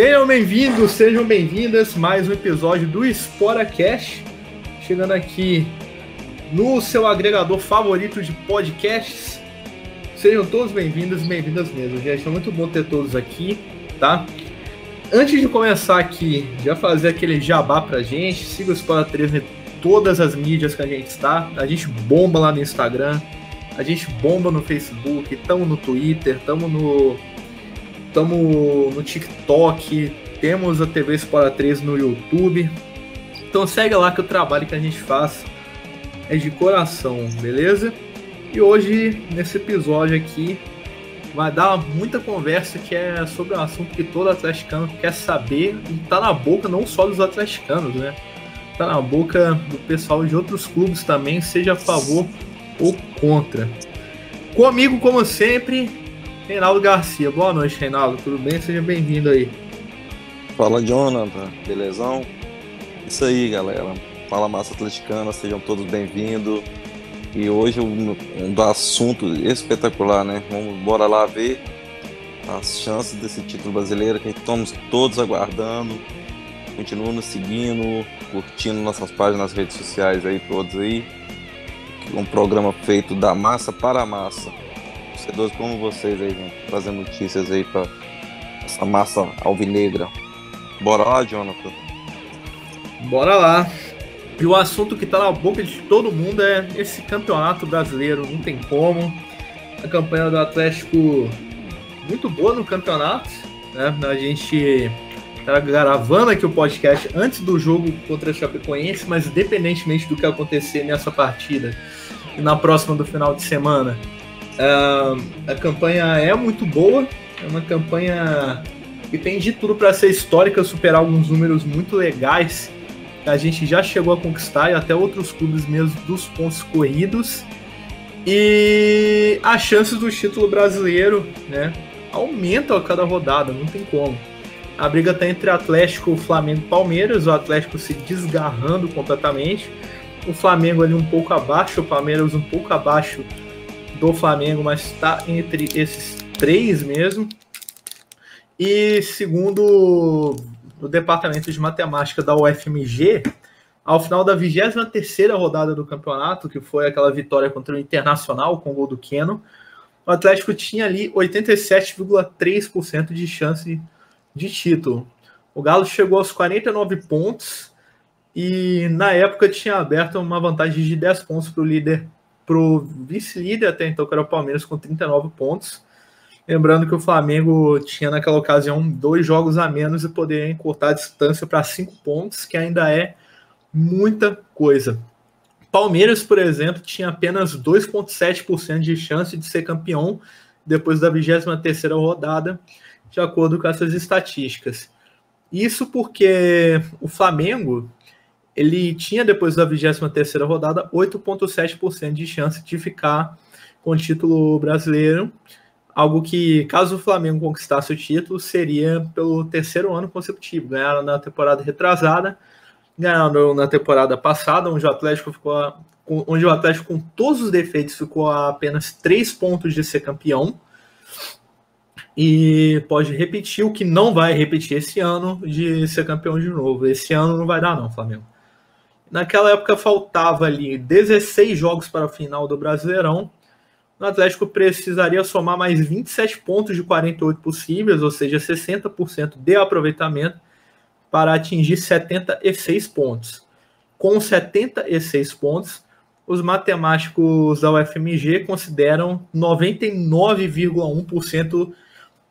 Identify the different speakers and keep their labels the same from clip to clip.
Speaker 1: Sejam bem-vindos, sejam bem-vindas. Mais um episódio do SporaCast. Chegando aqui no seu agregador favorito de podcasts. Sejam todos bem-vindos bem-vindas mesmo, gente. É muito bom ter todos aqui, tá? Antes de começar aqui, já fazer aquele jabá pra gente, siga o Spora 3 em todas as mídias que a gente está. A gente bomba lá no Instagram, a gente bomba no Facebook, estamos no Twitter, estamos no estamos no TikTok, temos a TV Spora 3 no YouTube. Então segue lá que o trabalho que a gente faz é de coração, beleza? E hoje, nesse episódio aqui, vai dar muita conversa que é sobre um assunto que todo atleticano quer saber e tá na boca não só dos atleticanos, né? Tá na boca do pessoal de outros clubes também, seja a favor ou contra. Comigo, como sempre, Reinaldo Garcia. Boa noite, Reinaldo. Tudo bem? Seja bem-vindo aí.
Speaker 2: Fala, Jonathan. Belezão? Isso aí, galera. Fala, massa atleticana. Sejam todos bem-vindos. E hoje um, um assunto espetacular, né? Vamos bora lá ver as chances desse título brasileiro que estamos todos aguardando. Continuam nos seguindo, curtindo nossas páginas nas redes sociais aí, todos aí. Um programa feito da massa para a massa. Torcedores como vocês aí, gente, trazendo notícias aí para essa massa alvinegra. Bora lá, Jonathan?
Speaker 1: Bora lá. E o assunto que está na boca de todo mundo é esse campeonato brasileiro. Não tem como. A campanha do Atlético muito boa no campeonato. Né? A gente tá gravando aqui o podcast antes do jogo contra a Chapecoense, mas independentemente do que acontecer nessa partida e na próxima do final de semana, uh, a campanha é muito boa. É uma campanha que tem de tudo para ser histórica, superar alguns números muito legais a gente já chegou a conquistar e até outros clubes mesmo dos pontos corridos. E as chances do título brasileiro, né, aumentam a cada rodada, não tem como. A briga está entre Atlético, Flamengo e Palmeiras, o Atlético se desgarrando completamente. O Flamengo ali um pouco abaixo, o Palmeiras um pouco abaixo do Flamengo, mas está entre esses três mesmo. E segundo no departamento de matemática da UFMG, ao final da 23 rodada do campeonato, que foi aquela vitória contra o Internacional com o gol do Keno, o Atlético tinha ali 87,3% de chance de título. O Galo chegou aos 49 pontos e na época tinha aberto uma vantagem de 10 pontos para o líder, para o vice-líder até então, que era o Palmeiras, com 39 pontos. Lembrando que o Flamengo tinha naquela ocasião dois jogos a menos e poderia encurtar a distância para cinco pontos, que ainda é muita coisa. Palmeiras, por exemplo, tinha apenas 2,7% de chance de ser campeão depois da 23 rodada, de acordo com essas estatísticas. Isso porque o Flamengo ele tinha, depois da 23 rodada, 8,7% de chance de ficar com o título brasileiro algo que, caso o Flamengo conquistasse o título, seria pelo terceiro ano consecutivo. Ganharam na temporada retrasada, ganharam na temporada passada, onde o Atlético ficou onde o Atlético, com todos os defeitos, ficou a apenas três pontos de ser campeão. E pode repetir o que não vai repetir esse ano de ser campeão de novo. Esse ano não vai dar, não, Flamengo. Naquela época faltava ali 16 jogos para o final do Brasileirão o Atlético precisaria somar mais 27 pontos de 48 possíveis, ou seja, 60% de aproveitamento, para atingir 76 pontos. Com 76 pontos, os matemáticos da UFMG consideram 99,1%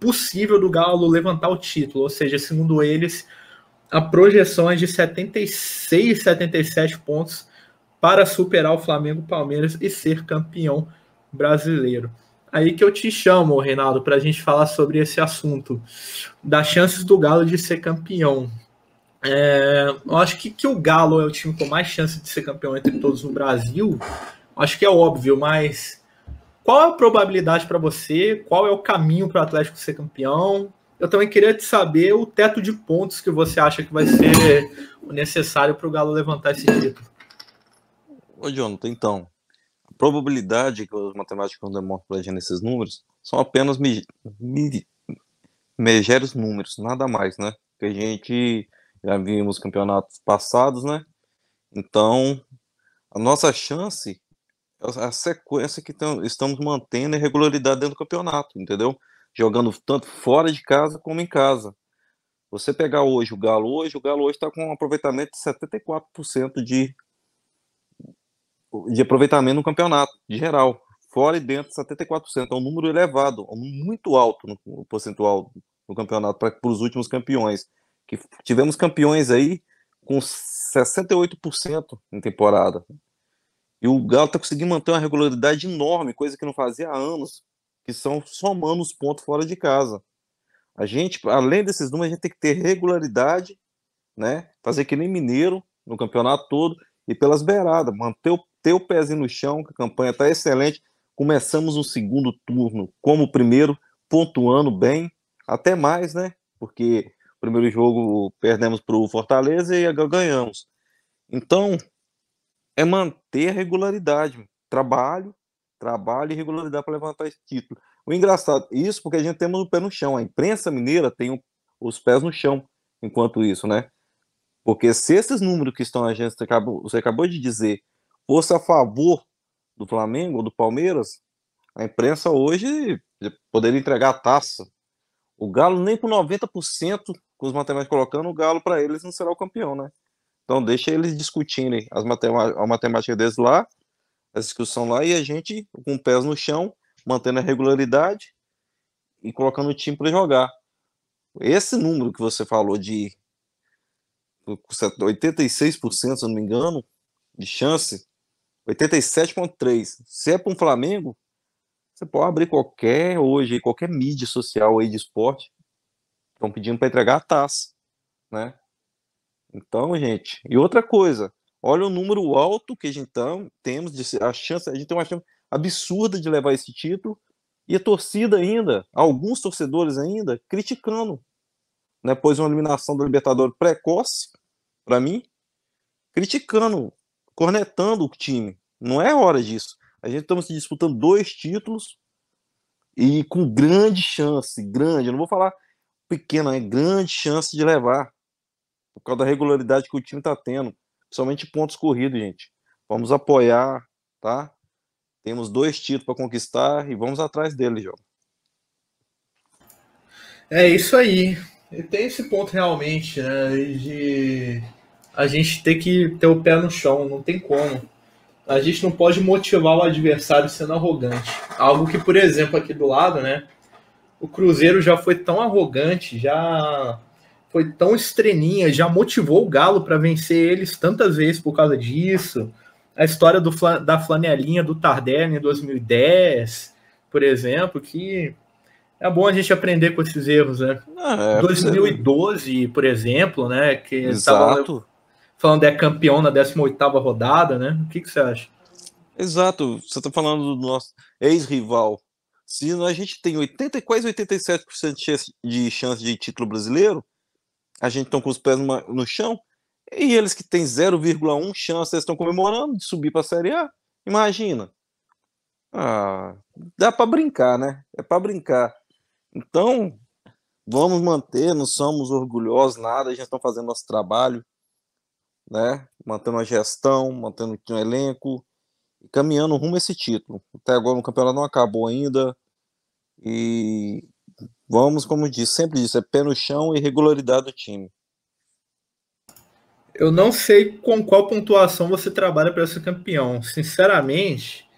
Speaker 1: possível do Galo levantar o título, ou seja, segundo eles, a projeção é de 76, 77 pontos para superar o Flamengo Palmeiras e ser campeão brasileiro. Aí que eu te chamo, Reinaldo, para a gente falar sobre esse assunto das chances do Galo de ser campeão. É, eu acho que, que o Galo é o time com mais chance de ser campeão entre todos no Brasil. Acho que é óbvio, mas qual é a probabilidade para você? Qual é o caminho para o Atlético ser campeão? Eu também queria te saber o teto de pontos que você acha que vai ser necessário para o Galo levantar esse título.
Speaker 2: Ô, Jonathan, então, probabilidade que os matemáticos demonstram para a gente nesses números são apenas megeros números, nada mais, né? Que a gente já vimos campeonatos passados, né? Então, a nossa chance, a sequência que estamos mantendo é regularidade dentro do campeonato, entendeu? Jogando tanto fora de casa como em casa. Você pegar hoje o Galo hoje, o Galo hoje está com um aproveitamento de 74% de, de aproveitamento no campeonato, de geral. Fora e dentro, 74%. É um número elevado, muito alto no percentual no campeonato para os últimos campeões. Que tivemos campeões aí com 68% em temporada. E o Galo está conseguindo manter uma regularidade enorme, coisa que não fazia há anos, que são somando os pontos fora de casa. A gente, além desses números, a gente tem que ter regularidade, né? Fazer que nem mineiro no campeonato todo e pelas beiradas, manter o, ter o pezinho no chão, que a campanha está excelente. Começamos o segundo turno como o primeiro, pontuando bem, até mais, né? Porque o primeiro jogo perdemos para o Fortaleza e ganhamos. Então, é manter a regularidade, trabalho, trabalho e regularidade para levantar esse título. O engraçado, isso porque a gente temos o pé no chão. A imprensa mineira tem os pés no chão enquanto isso, né? Porque se esses números que estão a gente acabou, você acabou de dizer fosse a favor do Flamengo ou do Palmeiras, a imprensa hoje poderia entregar a taça. O Galo nem por 90% com os matemáticos colocando o Galo para eles não será o campeão, né? Então deixa eles discutirem as matemática, a matemática deles lá, a discussão lá e a gente com pés no chão mantendo a regularidade e colocando o time para jogar. Esse número que você falou de 86%, se não me engano, de chance, 87,3%. Se é para um Flamengo, você pode abrir qualquer hoje, qualquer mídia social aí de esporte, estão pedindo para entregar a taça, né? Então, gente, e outra coisa, olha o número alto que a gente tá, temos de a chance, a gente tem uma chance absurda de levar esse título e a torcida ainda, alguns torcedores ainda, criticando. Né, pôs uma eliminação do Libertador precoce, para mim, criticando, cornetando o time. Não é hora disso. A gente estamos disputando dois títulos e com grande chance, grande, eu não vou falar pequena, é grande chance de levar, por causa da regularidade que o time está tendo, principalmente pontos corridos, gente. Vamos apoiar, tá? Temos dois títulos para conquistar e vamos atrás dele, João.
Speaker 1: É isso aí. E tem esse ponto realmente, né? De a gente ter que ter o pé no chão, não tem como. A gente não pode motivar o adversário sendo arrogante. Algo que, por exemplo, aqui do lado, né? O Cruzeiro já foi tão arrogante, já foi tão estrelinha, já motivou o Galo para vencer eles tantas vezes por causa disso a história do, da flanelinha do Tardelli em 2010, por exemplo, que é bom a gente aprender com esses erros, né? Ah, é, 2012, por exemplo, né? Que
Speaker 2: Exato.
Speaker 1: falando é campeão na 18ª rodada, né? O que, que você acha?
Speaker 2: Exato. Você está falando do nosso ex-rival. Se a gente tem 80, quase 87% de chance de título brasileiro, a gente está com os pés no, chão, e eles que têm 0,1 chance, estão comemorando de subir para a Série A. Imagina. Ah, dá para brincar, né? É para brincar. Então, vamos manter, não somos orgulhosos, nada, a gente está fazendo nosso trabalho, né? Mantendo a gestão, mantendo o elenco, caminhando rumo a esse título. Até agora o campeonato não acabou ainda. E vamos, como disse, sempre disse, é pé no chão e regularidade do time.
Speaker 1: Eu não sei com qual pontuação você trabalha para ser campeão. Sinceramente,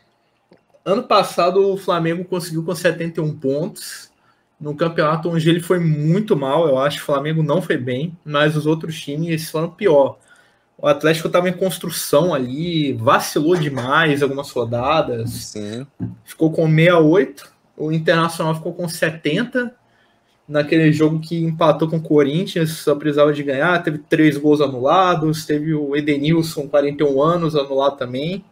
Speaker 1: ano passado o Flamengo conseguiu com 71 pontos, num campeonato onde ele foi muito mal. Eu acho que o Flamengo não foi bem, mas os outros times foram pior. O Atlético estava em construção ali, vacilou demais algumas rodadas.
Speaker 2: Sim.
Speaker 1: Ficou com 68. O Internacional ficou com 70 naquele jogo que empatou com o Corinthians, só precisava de ganhar, teve três gols anulados, teve o Edenilson, 41 anos, anulado também.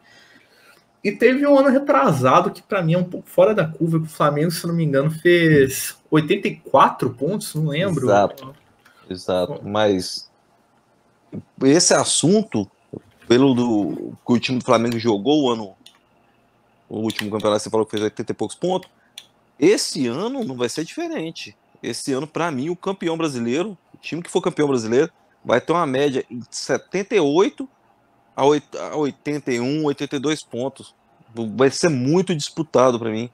Speaker 1: E teve um ano retrasado que para mim é um pouco fora da curva, que o Flamengo, se não me engano, fez 84 pontos, não lembro.
Speaker 2: Exato. Exato, mas esse assunto, pelo do, que o time do Flamengo jogou o ano, o último campeonato, você falou que fez 80 e poucos pontos, esse ano não vai ser diferente esse ano, para mim, o campeão brasileiro, o time que for campeão brasileiro, vai ter uma média de 78 a 81, 82 pontos. Vai ser muito disputado para mim.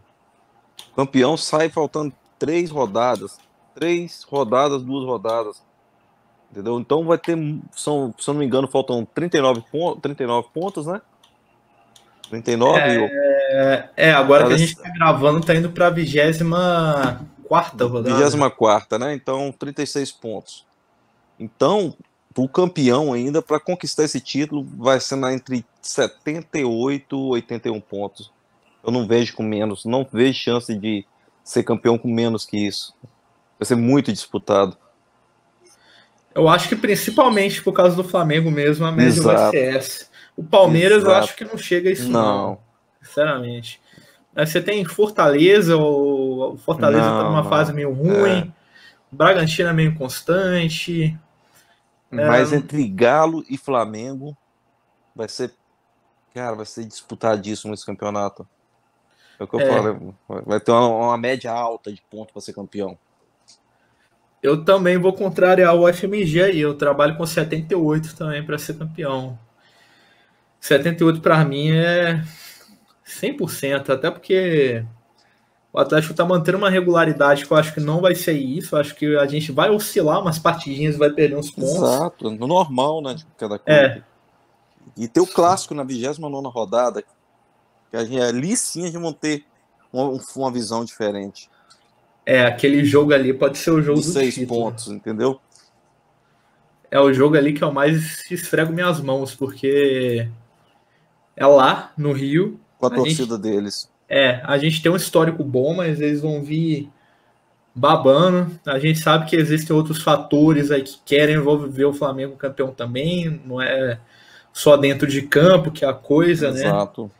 Speaker 2: O campeão sai faltando três rodadas. Três rodadas, duas rodadas. Entendeu? Então vai ter, são, se eu não me engano, faltam 39, pontos, 39 pontos, né? 39?
Speaker 1: É, é agora que a gente tá gravando, tá indo pra 24 rodada.
Speaker 2: 24, né? Então, 36 pontos. Então, o campeão ainda, para conquistar esse título, vai ser na, entre 78 e 81 pontos. Eu não vejo com menos, não vejo chance de ser campeão com menos que isso. Vai ser muito disputado.
Speaker 1: Eu acho que principalmente por causa do Flamengo mesmo, a média vai ser essa. O Palmeiras Exato. eu acho que não chega a isso não. não sinceramente. Você tem Fortaleza, o Fortaleza não, tá numa não. fase meio ruim, é. Bragantino é meio constante.
Speaker 2: Mas é... entre Galo e Flamengo vai ser, cara, vai ser disputadíssimo esse campeonato. É o que eu é. falo, vai ter uma, uma média alta de pontos para ser campeão.
Speaker 1: Eu também vou contrariar o FMG aí. Eu trabalho com 78 também para ser campeão. 78 para mim é 100%, até porque o Atlético está mantendo uma regularidade que eu acho que não vai ser isso. Eu acho que a gente vai oscilar umas partidinhas, vai perder uns pontos.
Speaker 2: Exato, no normal, né? De cada clube. É. E ter o clássico na 29 rodada, que a gente, ali sim a gente vão ter uma, uma visão diferente.
Speaker 1: É, aquele jogo ali pode ser o jogo
Speaker 2: de seis título. pontos, entendeu?
Speaker 1: É o jogo ali que eu mais esfrego minhas mãos, porque é lá no Rio.
Speaker 2: Com a, a torcida gente, deles.
Speaker 1: É, a gente tem um histórico bom, mas eles vão vir babando. A gente sabe que existem outros fatores aí que querem ver o Flamengo campeão também, não é só dentro de campo que é a coisa, Exato. né? Exato.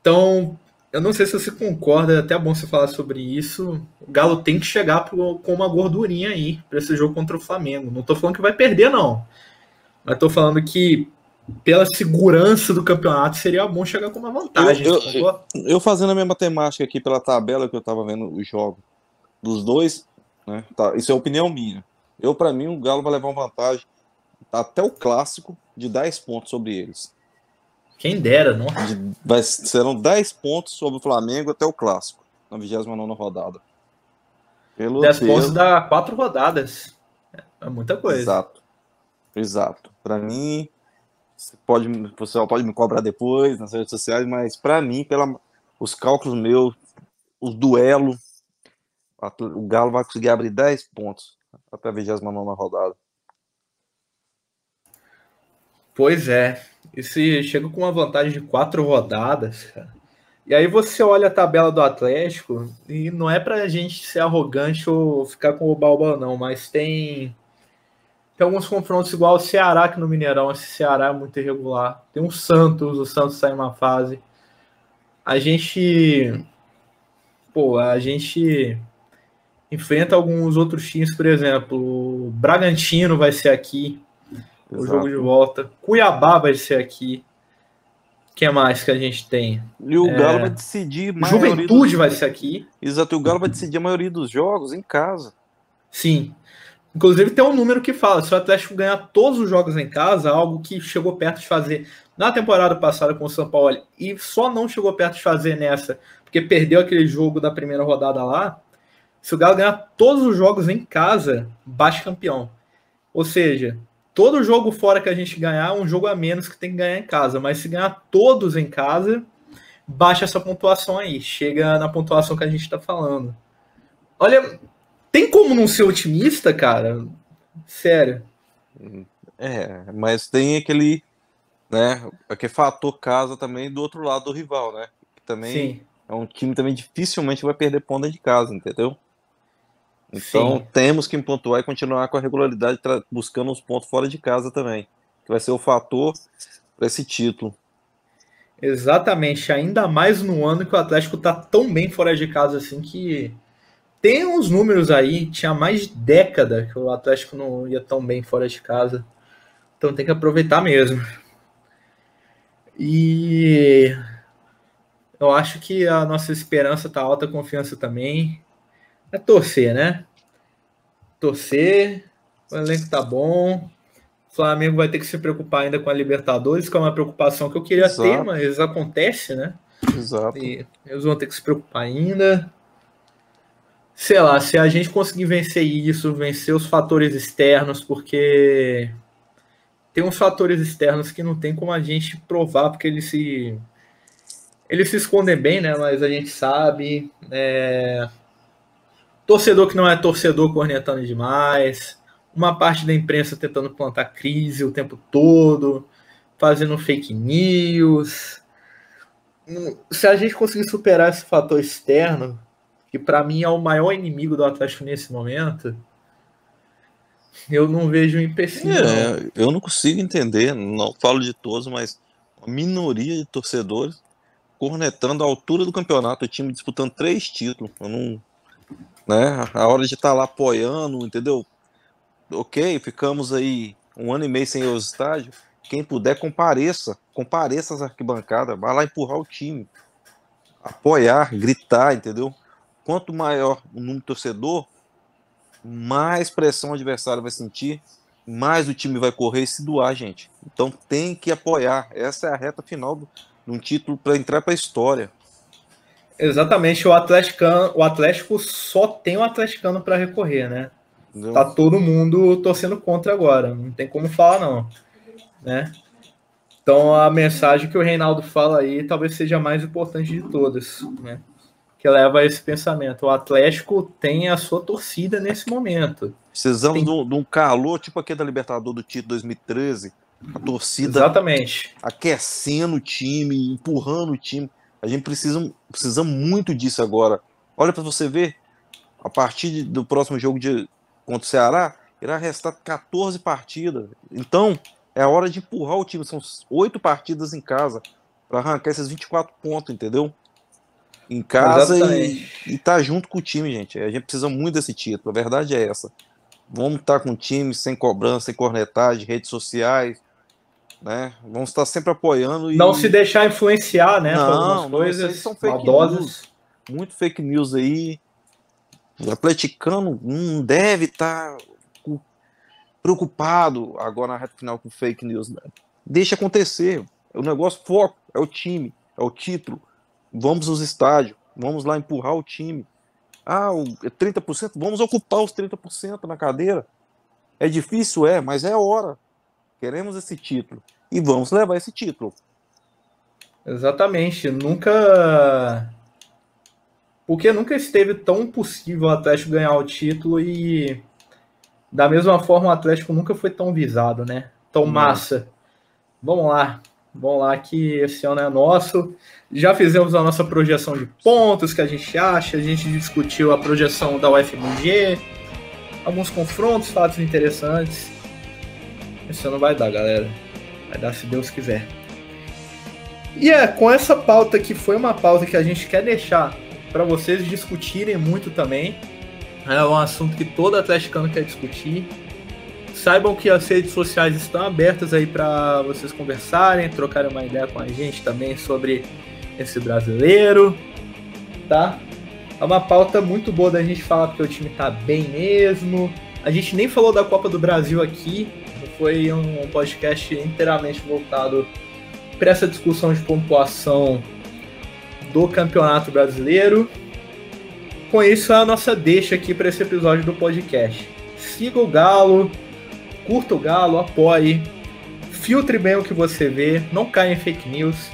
Speaker 1: Então, eu não sei se você concorda, é até bom você falar sobre isso. O Galo tem que chegar pro, com uma gordurinha aí para esse jogo contra o Flamengo. Não tô falando que vai perder, não. Mas tô falando que pela segurança do campeonato, seria bom chegar com uma vantagem.
Speaker 2: Eu, eu, eu fazendo a minha matemática aqui pela tabela que eu tava vendo os jogos dos dois, né? Tá, isso é opinião minha. Eu, para mim, o Galo vai levar uma vantagem até o clássico de 10 pontos sobre eles.
Speaker 1: Quem dera, não?
Speaker 2: De, vai, serão 10 pontos sobre o Flamengo até o clássico, na 29 rodada.
Speaker 1: Pelo 10 Deus. pontos dá 4 rodadas. É muita coisa.
Speaker 2: Exato. Exato. Para mim, você pode, pessoal pode me cobrar depois nas redes sociais, mas para mim, pela, os cálculos meus, o duelo, o Galo vai conseguir abrir 10 pontos até a 29 rodada.
Speaker 1: Pois é. E se chega com uma vantagem de quatro rodadas. E aí você olha a tabela do Atlético, e não é pra gente ser arrogante ou ficar com o balba, não, mas tem tem alguns confrontos igual o Ceará, que no Mineirão, esse Ceará é muito irregular. Tem o Santos, o Santos sai uma fase. A gente. Pô, a gente enfrenta alguns outros times, por exemplo, o Bragantino vai ser aqui, Exato. o jogo de volta. Cuiabá vai ser aqui. O que mais que a gente tem?
Speaker 2: E o Galo é... vai decidir.
Speaker 1: Juventude dos... vai ser aqui.
Speaker 2: Exato, e o Galo vai decidir a maioria dos jogos em casa.
Speaker 1: Sim. Inclusive tem um número que fala, se o Atlético ganhar todos os jogos em casa, algo que chegou perto de fazer na temporada passada com o São Paulo e só não chegou perto de fazer nessa, porque perdeu aquele jogo da primeira rodada lá. Se o Galo ganhar todos os jogos em casa, baixa campeão. Ou seja, todo jogo fora que a gente ganhar, um jogo a menos que tem que ganhar em casa, mas se ganhar todos em casa, baixa essa pontuação aí, chega na pontuação que a gente está falando. Olha, tem como não ser otimista, cara? Sério.
Speaker 2: É, mas tem aquele, né, aquele fator casa também do outro lado do rival, né? Que também Sim. é um time também dificilmente vai perder ponta de casa, entendeu? Então Sim. temos que pontuar e continuar com a regularidade, buscando os pontos fora de casa também, que vai ser o fator para esse título.
Speaker 1: Exatamente, ainda mais no ano que o Atlético tá tão bem fora de casa assim que tem uns números aí, tinha mais de década que o Atlético não ia tão bem fora de casa. Então tem que aproveitar mesmo. E eu acho que a nossa esperança tá alta, confiança também. É torcer, né? torcer. O elenco tá bom. O Flamengo vai ter que se preocupar ainda com a Libertadores, que é uma preocupação que eu queria Exato. ter, mas acontece, né?
Speaker 2: Exato.
Speaker 1: E eles vão ter que se preocupar ainda. Sei lá, se a gente conseguir vencer isso, vencer os fatores externos, porque tem uns fatores externos que não tem como a gente provar, porque eles se. Eles se escondem bem, né? Mas a gente sabe. É... Torcedor que não é torcedor cornetando demais. Uma parte da imprensa tentando plantar crise o tempo todo, fazendo fake news se a gente conseguir superar esse fator externo, que para mim é o maior inimigo do Atlético nesse momento, eu não vejo um empecilho.
Speaker 2: É, não. eu não consigo entender, não falo de todos, mas uma minoria de torcedores cornetando a altura do campeonato, o time disputando três títulos. Eu não, né? A hora de estar tá lá apoiando, entendeu? Ok, ficamos aí um ano e meio sem ir aos estádios quem puder, compareça. Compareça às arquibancadas. Vai lá empurrar o time. Apoiar, gritar, entendeu? Quanto maior o número de torcedor, mais pressão o adversário vai sentir, mais o time vai correr e se doar, gente. Então tem que apoiar. Essa é a reta final de um título para entrar para a história.
Speaker 1: Exatamente, o Atlético, o Atlético só tem o atleticano para recorrer, né? Entendeu? Tá todo mundo torcendo contra agora, não tem como falar não né? Então a mensagem que o Reinaldo fala aí talvez seja a mais importante de todas, né? Que leva a esse pensamento. O Atlético tem a sua torcida nesse momento.
Speaker 2: Precisamos tem... de um calor, tipo aquele da Libertador do título 2013. A torcida
Speaker 1: Exatamente.
Speaker 2: aquecendo o time, empurrando o time. A gente precisa, precisa muito disso agora. Olha para você ver, a partir do próximo jogo de, contra o Ceará, irá restar 14 partidas. Então, é a hora de empurrar o time. São oito partidas em casa para arrancar esses 24 pontos, entendeu? Em casa e, e tá junto com o time, gente. A gente precisa muito desse título. A verdade é essa. Vamos estar com o time sem cobrança, sem cornetagem, redes sociais, né? Vamos estar sempre apoiando e
Speaker 1: não se deixar influenciar, né?
Speaker 2: Não, coisas são fake maldosas. News, muito fake news aí. O atleticano não deve estar preocupado agora na reta final com fake news. Né? Deixa acontecer. O negócio foco é o time, é o título. Vamos aos estádios, vamos lá empurrar o time. Ah, o 30%, é vamos ocupar os 30% na cadeira. É difícil, é, mas é hora. Queremos esse título e vamos levar esse título.
Speaker 1: Exatamente. Nunca. Porque nunca esteve tão possível o Atlético ganhar o título e da mesma forma, o Atlético nunca foi tão visado, né? Tão massa. Vamos lá. Vamos lá que esse ano é nosso. Já fizemos a nossa projeção de pontos que a gente acha, a gente discutiu a projeção da UFMG, alguns confrontos, fatos interessantes. Esse ano vai dar, galera. Vai dar se Deus quiser. E é com essa pauta que foi uma pauta que a gente quer deixar para vocês discutirem muito também é um assunto que todo atleticano quer discutir. Saibam que as redes sociais estão abertas aí para vocês conversarem, trocarem uma ideia com a gente também sobre esse brasileiro, tá? É uma pauta muito boa da gente falar porque o time tá bem mesmo. A gente nem falou da Copa do Brasil aqui, foi um podcast inteiramente voltado para essa discussão de pontuação do Campeonato Brasileiro com isso é a nossa deixa aqui para esse episódio do podcast. Siga o Galo, curta o Galo, apoie, filtre bem o que você vê, não caia em fake news.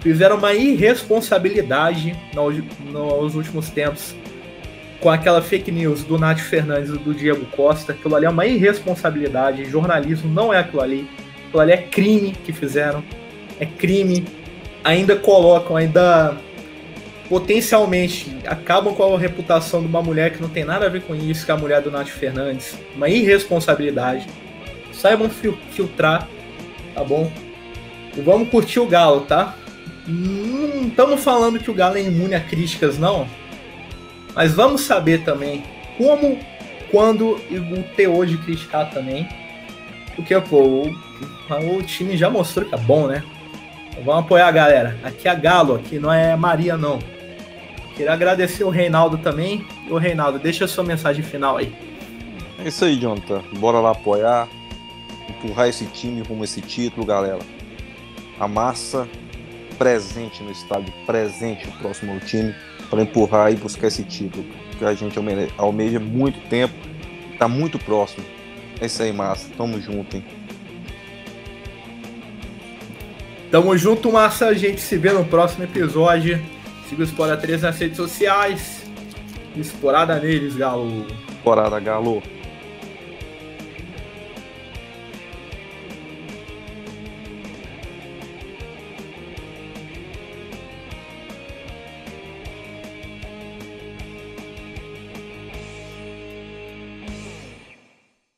Speaker 1: Fizeram uma irresponsabilidade nos últimos tempos com aquela fake news do Nath Fernandes e do Diego Costa. Aquilo ali é uma irresponsabilidade. Jornalismo não é aquilo ali. Aquilo ali é crime que fizeram. É crime. Ainda colocam, ainda potencialmente acabam com a reputação de uma mulher que não tem nada a ver com isso, que é a mulher do Nath Fernandes. Uma irresponsabilidade. Saibam fil filtrar, tá bom? E vamos curtir o Galo, tá? Não estamos falando que o Galo é imune a críticas, não. Mas vamos saber também como, quando e o teor de criticar também. Porque, pô, o, o time já mostrou que é bom, né? Então vamos apoiar a galera. Aqui é Galo, aqui não é Maria, não. Queria agradecer o Reinaldo também. O Reinaldo, deixa a sua mensagem final aí.
Speaker 2: É isso aí, Jonathan. Bora lá apoiar, empurrar esse time rumo a esse título, galera. A massa presente no estádio, presente próximo time, para empurrar e buscar esse título que a gente almeja muito tempo, está muito próximo. É isso aí, massa. Tamo junto, hein?
Speaker 1: Tamo junto, massa. A gente se vê no próximo episódio. Siga o Explora 3 nas redes sociais. Explorada neles, Galo.
Speaker 2: Explorada, Galo.